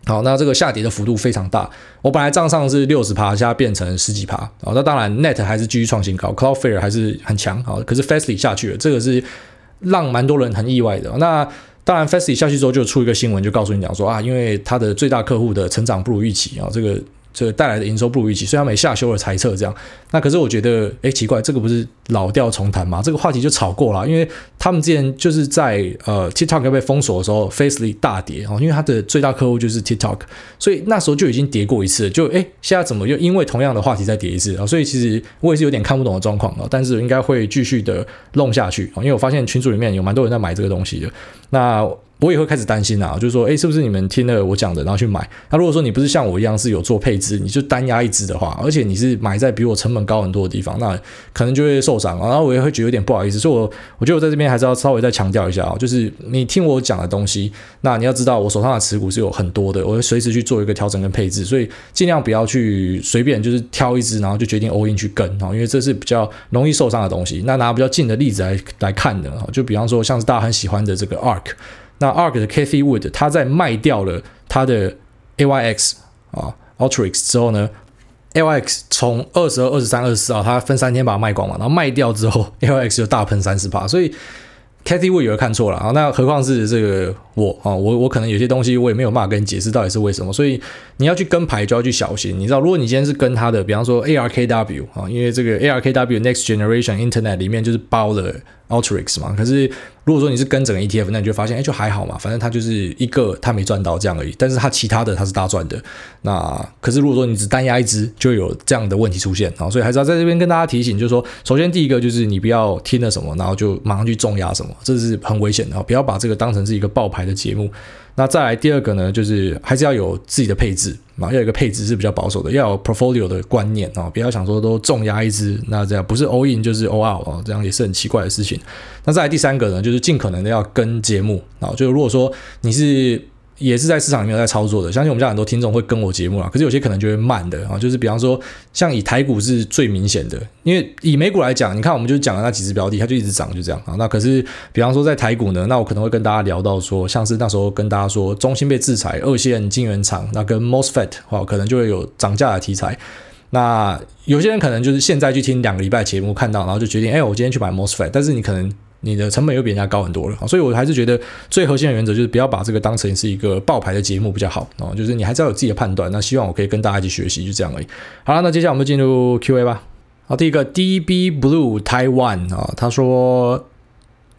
好，那这个下跌的幅度非常大。我本来账上是六十趴，现在变成十几趴。好，那当然 Net 还是继续创新高，Cloudflare 还是很强。好，可是 Fastly 下去了，这个是让蛮多人很意外的。那当然 Fastly 下去之后就出一个新闻，就告诉你讲说啊，因为它的最大客户的成长不如预期啊，这个。这个带来的营收不如预期，所以他们也下修了猜测，这样。那可是我觉得，哎，奇怪，这个不是老调重弹吗？这个话题就炒过了，因为他们之前就是在呃 TikTok 要被封锁的时候，Facely 大跌哦，因为它的最大客户就是 TikTok，所以那时候就已经跌过一次，就哎，现在怎么又因为同样的话题再跌一次啊？所以其实我也是有点看不懂的状况啊，但是应该会继续的弄下去啊，因为我发现群组里面有蛮多人在买这个东西的。那我也会开始担心啊，就是说，诶，是不是你们听了我讲的，然后去买？那如果说你不是像我一样是有做配置，你就单押一支的话，而且你是买在比我成本高很多的地方，那可能就会受伤。然后我也会觉得有点不好意思，所以我我觉得我在这边还是要稍微再强调一下啊，就是你听我讲的东西，那你要知道我手上的持股是有很多的，我会随时去做一个调整跟配置，所以尽量不要去随便就是挑一支，然后就决定 all in 去跟啊，因为这是比较容易受伤的东西。那拿比较近的例子来来看的啊，就比方说像是大家很喜欢的这个 ARK。那 ARK 的 Cathie Wood，他在卖掉了他的 AYX 啊 a l t r i x 之后呢，AYX 从二十二、二十三、二十四啊，他分三天把它卖光嘛，然后卖掉之后，AYX 就大喷三十趴，所以 Cathie Wood 有看错了啊，那何况是这个我啊，我我可能有些东西我也没有办法跟你解释到底是为什么，所以你要去跟牌就要去小心，你知道，如果你今天是跟他的，比方说 ARKW 啊，因为这个 ARKW Next Generation Internet 里面就是包了 Ultrix 嘛，可是。如果说你是跟整个 ETF，那你就发现，哎，就还好嘛，反正它就是一个，它没赚到这样而已。但是它其他的它是大赚的。那可是如果说你只单押一只，就有这样的问题出现啊。所以还是要在这边跟大家提醒，就是说，首先第一个就是你不要听了什么，然后就马上去重压什么，这是很危险的。不要把这个当成是一个爆牌的节目。那再来第二个呢，就是还是要有自己的配置啊，要有一个配置是比较保守的，要有 portfolio 的观念哦，不要想说都重压一支，那这样不是 all in 就是 all out 哦，这样也是很奇怪的事情。那再来第三个呢，就是尽可能的要跟节目啊，就如果说你是。也是在市场里面在操作的，相信我们家很多听众会跟我节目啊，可是有些可能就会慢的啊，就是比方说像以台股是最明显的，因为以美股来讲，你看我们就讲了那几只标的，它就一直涨，就这样啊。那可是比方说在台股呢，那我可能会跟大家聊到说，像是那时候跟大家说中芯被制裁，二线晶圆厂那跟 MOSFET 哈，可能就会有涨价的题材。那有些人可能就是现在去听两个礼拜节目看到，然后就决定，哎，我今天去买 MOSFET，但是你可能。你的成本又比人家高很多了，所以我还是觉得最核心的原则就是不要把这个当成是一个爆牌的节目比较好哦，就是你还是要有自己的判断。那希望我可以跟大家一起学习，就这样而已。好了，那接下来我们进入 Q&A 吧。好，第一个 DB Blue Taiwan 啊，他说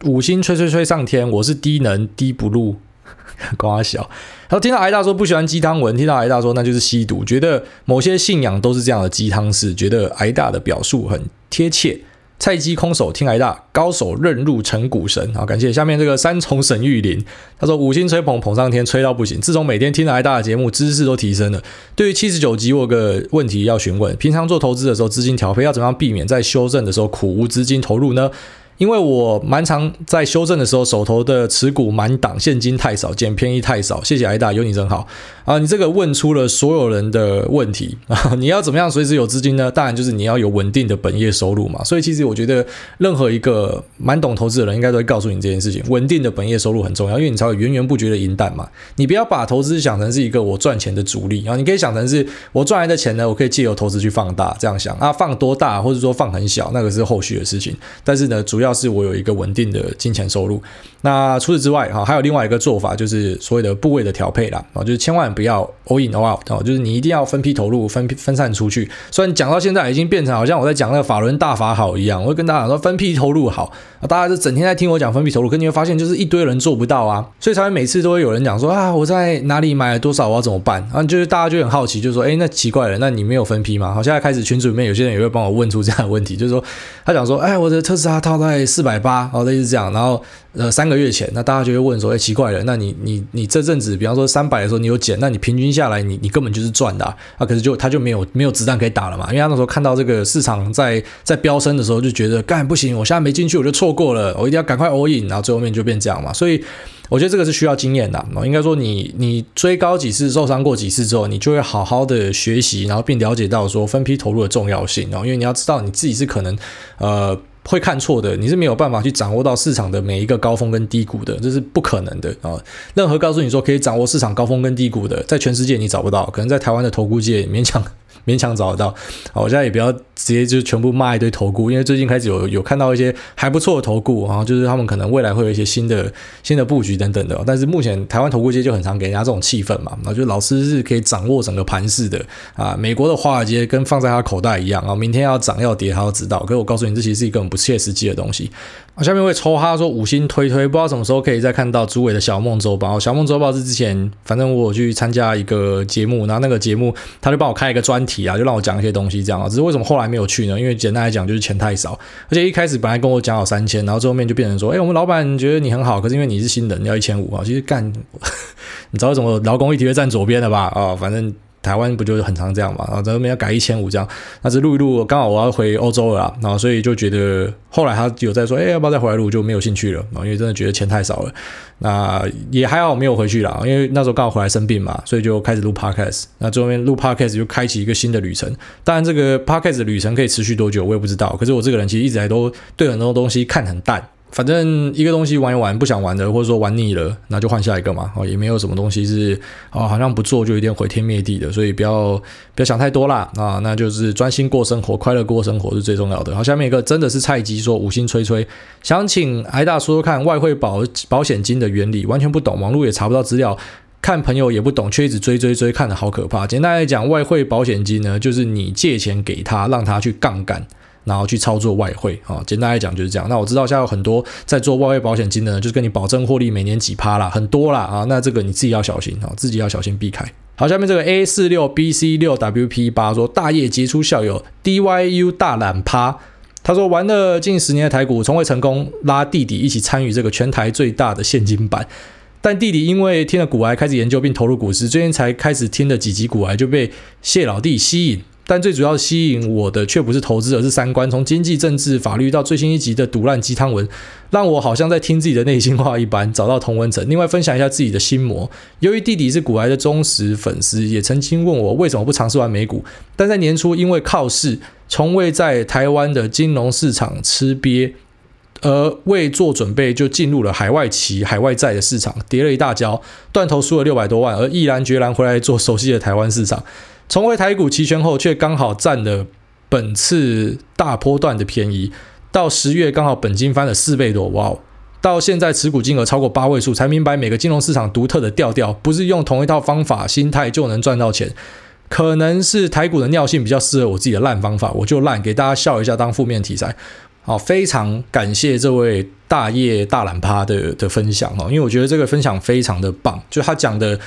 五星吹吹吹上天，我是低能低 blue，光他小。然后听到癌大说不喜欢鸡汤文，听到癌大说那就是吸毒，觉得某些信仰都是这样的鸡汤式，觉得癌大的表述很贴切。菜鸡空手听挨大，高手认入成股神。好，感谢下面这个三重神玉林，他说五星吹捧捧上天，吹到不行。自从每天听了癌大的节目，知识都提升了。对于七十九集，我有个问题要询问：平常做投资的时候，资金调配要怎么样避免在修正的时候苦无资金投入呢？因为我蛮常在修正的时候，手头的持股满档，现金太少，捡便宜太少。谢谢癌大，有你真好啊！你这个问出了所有人的问题 啊！你要怎么样随时有资金呢？当然就是你要有稳定的本业收入嘛。所以其实我觉得，任何一个蛮懂投资的人，应该都会告诉你这件事情：稳定的本业收入很重要，因为你才有源源不绝的银弹嘛。你不要把投资想成是一个我赚钱的主力啊！你可以想成是我赚来的钱呢，我可以借由投资去放大，这样想啊，放多大或者说放很小，那个是后续的事情。但是呢，主要要是我有一个稳定的金钱收入。那除此之外，哈，还有另外一个做法，就是所谓的部位的调配啦，啊，就是千万不要 all in all out，就是你一定要分批投入，分批分散出去。虽然讲到现在已经变成好像我在讲那个法轮大法好一样，我会跟大家讲说分批投入好，大家就整天在听我讲分批投入，可你会发现就是一堆人做不到啊，所以才会每次都会有人讲说啊，我在哪里买了多少，我要怎么办？啊，就是大家就很好奇，就说，哎，那奇怪了，那你没有分批吗？好，现在开始群组里面有些人也会帮我问出这样的问题，就是说他讲说，哎，我的特斯拉套在四百八，哦，类似这样，然后。呃，三个月前，那大家就会问说，哎，奇怪了，那你你你这阵子，比方说三百的时候，你有减，那你平均下来你，你根本就是赚的啊，啊，可是就他就没有没有子弹可以打了嘛，因为他那时候看到这个市场在在飙升的时候，就觉得干不行，我现在没进去，我就错过了，我一定要赶快 all in，然后最后面就变这样嘛，所以我觉得这个是需要经验的，应该说你你追高几次，受伤过几次之后，你就会好好的学习，然后并了解到说分批投入的重要性，然后因为你要知道你自己是可能呃。会看错的，你是没有办法去掌握到市场的每一个高峰跟低谷的，这是不可能的啊！任何告诉你说可以掌握市场高峰跟低谷的，在全世界你找不到，可能在台湾的投顾界勉强。勉强找得到，好，我现在也不要直接就全部骂一堆投顾，因为最近开始有有看到一些还不错的投顾，然后就是他们可能未来会有一些新的新的布局等等的，但是目前台湾投顾界就很常给人家这种气氛嘛，然后就老师是可以掌握整个盘势的。啊，美国的华尔街跟放在他口袋一样啊，明天要涨要跌他都知道，可是我告诉你，这其实是一个很不切实际的东西。我下面会抽哈说五星推推，不知道什么时候可以再看到朱伟的小梦周报。小梦周报是之前，反正我有去参加一个节目，然后那个节目他就帮我开一个专题啊，就让我讲一些东西这样啊。只是为什么后来没有去呢？因为简单来讲就是钱太少，而且一开始本来跟我讲好三千，然后最后面就变成说，哎，我们老板觉得你很好，可是因为你是新人，要一千五啊。其实干，你知道为什么劳工议题会站左边的吧？啊，反正。台湾不就是很常这样嘛？然后在那边要改一千五这样，那是录一录，刚好我要回欧洲了，然后所以就觉得后来他有在说，哎，要不要再回来录？就没有兴趣了，因为真的觉得钱太少了。那也还好没有回去啦，因为那时候刚好回来生病嘛，所以就开始录 podcast。那最后面录 podcast 就开启一个新的旅程。当然，这个 podcast 的旅程可以持续多久，我也不知道。可是我这个人其实一直来都对很多东西看很淡。反正一个东西玩一玩，不想玩的，或者说玩腻了，那就换下一个嘛。哦，也没有什么东西是哦，好像不做就有点毁天灭地的，所以不要不要想太多啦。啊，那就是专心过生活，快乐过生活是最重要的。好，下面一个真的是菜鸡说五星吹吹，想请挨大说说看外汇保保险金的原理，完全不懂，网络也查不到资料，看朋友也不懂，却一直追追追，看得好可怕。简单来讲，外汇保险金呢，就是你借钱给他，让他去杠杆。然后去操作外汇啊，简单来讲就是这样。那我知道现在有很多在做外汇保险金的，就是跟你保证获利每年几趴啦，很多啦啊。那这个你自己要小心啊，自己要小心避开。好，下面这个 A 四六 B C 六 W P 八说，大业杰出校友 D Y U 大懒趴，他说玩了近十年的台股，从未成功拉弟弟一起参与这个全台最大的现金版，但弟弟因为听了股癌开始研究并投入股市，最近才开始听了几集股癌就被谢老弟吸引。但最主要吸引我的却不是投资，而是三观。从经济、政治、法律到最新一集的毒烂鸡汤文，让我好像在听自己的内心话一般，找到同文层。另外分享一下自己的心魔。由于弟弟是股癌的忠实粉丝，也曾经问我为什么不尝试玩美股。但在年初因为靠市，从未在台湾的金融市场吃瘪，而未做准备就进入了海外期、海外债的市场，跌了一大跤，断头输了六百多万，而毅然决然回来做熟悉的台湾市场。重回台股期权后，却刚好占了本次大波段的便宜。到十月刚好本金翻了四倍多，哇！到现在持股金额超过八位数，才明白每个金融市场独特的调调，不是用同一套方法、心态就能赚到钱。可能是台股的尿性比较适合我自己的烂方法，我就烂，给大家笑一下当负面题材。好，非常感谢这位大业大懒趴的的分享哦，因为我觉得这个分享非常的棒，就他讲的。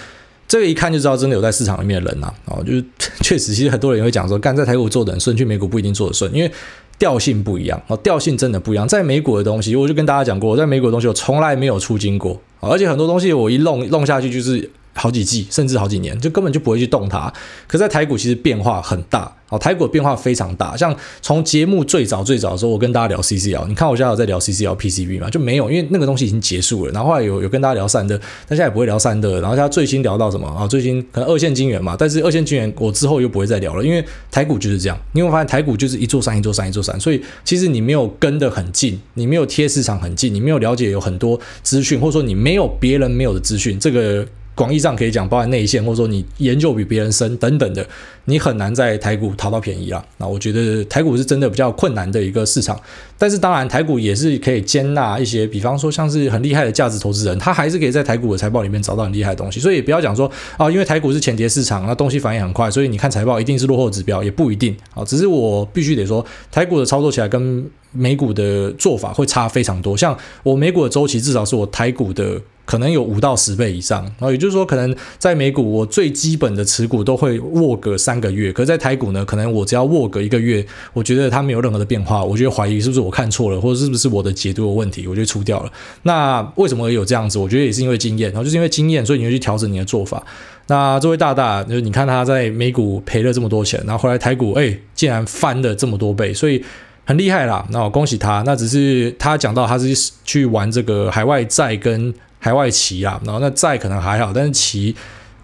这个一看就知道，真的有在市场里面的人呐，哦，就是 确实，其实很多人也会讲说，干在台股做的很顺，去美股不一定做的顺，因为调性不一样，哦，调性真的不一样。在美股的东西，我就跟大家讲过，我在美股的东西我从来没有出金过，而且很多东西我一弄弄下去就是。好几季，甚至好几年，就根本就不会去动它。可在台股其实变化很大，好，台股变化非常大。像从节目最早最早的时候，我跟大家聊 CCL，你看我现在有在聊 CCL PCB 嘛？就没有，因为那个东西已经结束了。然后后来有有跟大家聊散热，但现在也不会聊散热。然后现在最新聊到什么啊？最新可能二线金元嘛，但是二线金元我之后又不会再聊了，因为台股就是这样。你会发现台股就是一座山一座山一座山，所以其实你没有跟得很近，你没有贴市场很近，你没有了解有很多资讯，或者说你没有别人没有的资讯，这个。广义上可以讲，包含内线，或者说你研究比别人深等等的，你很难在台股淘到便宜啊。那我觉得台股是真的比较困难的一个市场，但是当然台股也是可以接纳一些，比方说像是很厉害的价值投资人，他还是可以在台股的财报里面找到很厉害的东西。所以不要讲说啊，因为台股是前跌市场，那东西反应很快，所以你看财报一定是落后指标，也不一定啊。只是我必须得说，台股的操作起来跟美股的做法会差非常多。像我美股的周期，至少是我台股的。可能有五到十倍以上，然后也就是说，可能在美股我最基本的持股都会握个三个月，可在台股呢，可能我只要握个一个月，我觉得它没有任何的变化，我觉得怀疑是不是我看错了，或者是不是我的解读有问题，我就出掉了。那为什么会有这样子？我觉得也是因为经验，然后就是因为经验，所以你会去调整你的做法。那这位大大，就是你看他在美股赔了这么多钱，然后回来台股，哎，竟然翻了这么多倍，所以很厉害啦。那我恭喜他。那只是他讲到他是去玩这个海外债跟。海外期啊，然后那债可能还好，但是期，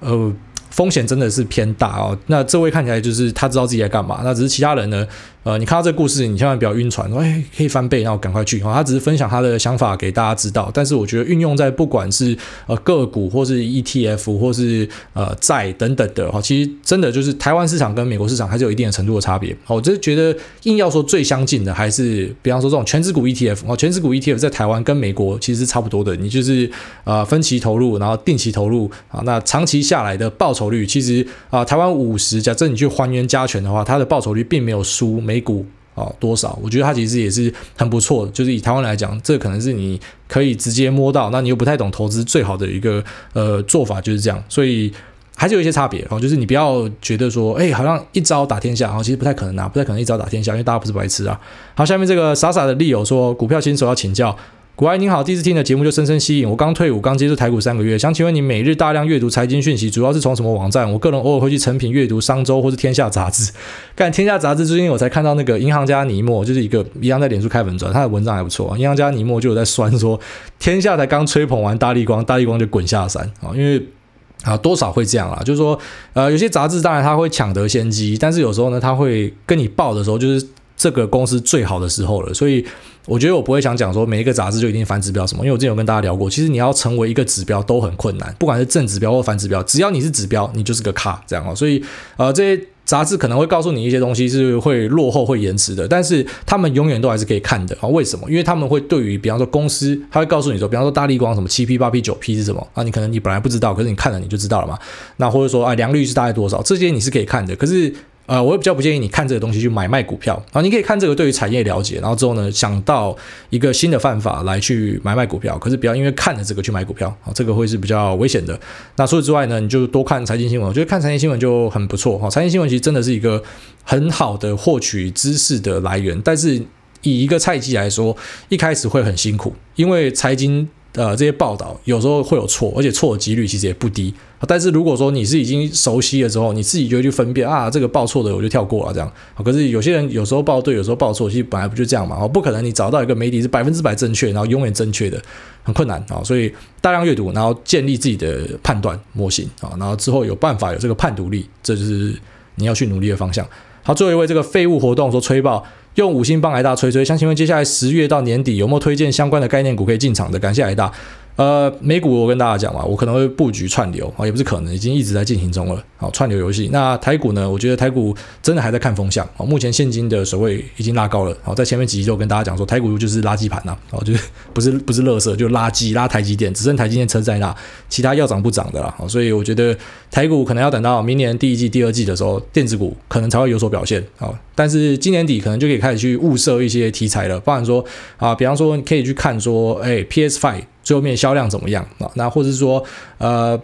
呃，风险真的是偏大哦。那这位看起来就是他知道自己在干嘛，那只是其他人呢？呃，你看到这个故事，你千万不要晕船，说哎可以翻倍，然后赶快去。他只是分享他的想法给大家知道，但是我觉得运用在不管是呃个股或是 ETF 或是呃债等等的哈，其实真的就是台湾市场跟美国市场还是有一定的程度的差别。我就觉得硬要说最相近的，还是比方说这种权值股 ETF 哦，权值股 ETF 在台湾跟美国其实是差不多的，你就是呃分期投入，然后定期投入啊，那长期下来的报酬率其实啊、台湾五十假设你去还原加权的话，它的报酬率并没有输美。一股啊，多少？我觉得它其实也是很不错的，就是以台湾来讲，这可能是你可以直接摸到，那你又不太懂投资最好的一个呃做法就是这样，所以还是有一些差别哦，就是你不要觉得说，哎，好像一招打天下，哦，其实不太可能啊，不太可能一招打天下，因为大家不是白痴啊。好，下面这个傻傻的利友说，股票新手要请教。股癌您好，第一次听的节目就深深吸引我。刚退伍，刚接触台股三个月，想请问你每日大量阅读财经讯息，主要是从什么网站？我个人偶尔会去诚品阅读商周或是天下杂志。看天下杂志，最近我才看到那个银行家尼莫，就是一个一样在脸书开粉专，他的文章还不错。银行家尼莫就有在酸说，天下才刚吹捧完大立光，大立光就滚下山啊，因为啊多少会这样啦，就是说呃有些杂志当然他会抢得先机，但是有时候呢他会跟你报的时候就是这个公司最好的时候了，所以。我觉得我不会想讲说每一个杂志就一定反指标什么，因为我之前有跟大家聊过，其实你要成为一个指标都很困难，不管是正指标或反指标，只要你是指标，你就是个咖这样哦。所以呃，这些杂志可能会告诉你一些东西是会落后、会延迟的，但是他们永远都还是可以看的啊。为什么？因为他们会对于比方说公司，他会告诉你说，比方说大立光什么七 P、八 P、九 P 是什么啊？你可能你本来不知道，可是你看了你就知道了嘛。那或者说啊，良率是大概多少？这些你是可以看的，可是。呃，我也比较不建议你看这个东西去买卖股票啊，你可以看这个对于产业了解，然后之后呢，想到一个新的办法来去买卖股票，可是不要因为看了这个去买股票啊，这个会是比较危险的。那除此之外呢，你就多看财经新闻，我觉得看财经新闻就很不错哈。财经新闻其实真的是一个很好的获取知识的来源，但是以一个菜鸡来说，一开始会很辛苦，因为财经。呃，这些报道有时候会有错，而且错的几率其实也不低。但是如果说你是已经熟悉了之后，你自己就会去分辨啊，这个报错的我就跳过了这样。可是有些人有时候报对，有时候报错，其实本来不就这样嘛？不可能你找到一个媒体是百分之百正确，然后永远正确的，很困难啊。所以大量阅读，然后建立自己的判断模型啊，然后之后有办法有这个判读力，这就是你要去努力的方向。好，最后一位这个废物活动说吹爆。用五星帮挨大吹吹，想请问接下来十月到年底有没有推荐相关的概念股可以进场的？感谢挨大。呃，美股我跟大家讲嘛，我可能会布局串流啊，也不是可能，已经一直在进行中了。好，串流游戏。那台股呢？我觉得台股真的还在看风向啊。目前现金的水位已经拉高了。好，在前面几集就跟大家讲说，台股就是垃圾盘呐，哦，就是不是不是垃圾，就垃圾拉台积电，只剩台积电车在那，其他要涨不涨的啦。所以我觉得台股可能要等到明年第一季、第二季的时候，电子股可能才会有所表现。好，但是今年底可能就可以开始去物色一些题材了，包含说啊，比方说你可以去看说，哎，PS5。最后面销量怎么样啊？那或者是说，呃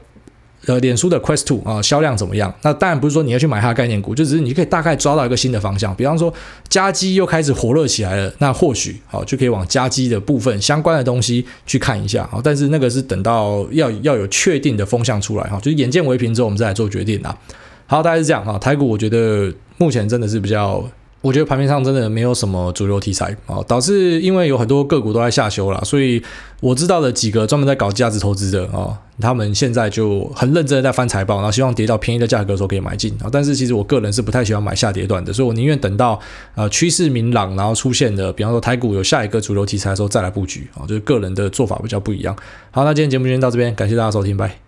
呃，脸书的 Quest Two 啊，销量怎么样？那当然不是说你要去买它的概念股，就只是你可以大概抓到一个新的方向。比方说，家机又开始火热起来了，那或许好就可以往家机的部分相关的东西去看一下。好，但是那个是等到要要有确定的风向出来哈，就是眼见为凭之后，我们再来做决定啊。好，大概是这样哈。台股我觉得目前真的是比较。我觉得盘面上真的没有什么主流题材啊，导致因为有很多个股都在下修了，所以我知道的几个专门在搞价值投资的啊，他们现在就很认真的在翻财报，然后希望跌到便宜的价格的时候可以买进啊。但是其实我个人是不太喜欢买下跌段的，所以我宁愿等到呃趋势明朗，然后出现的，比方说台股有下一个主流题材的时候再来布局啊，就是个人的做法比较不一样。好，那今天节目就先到这边，感谢大家收听，拜。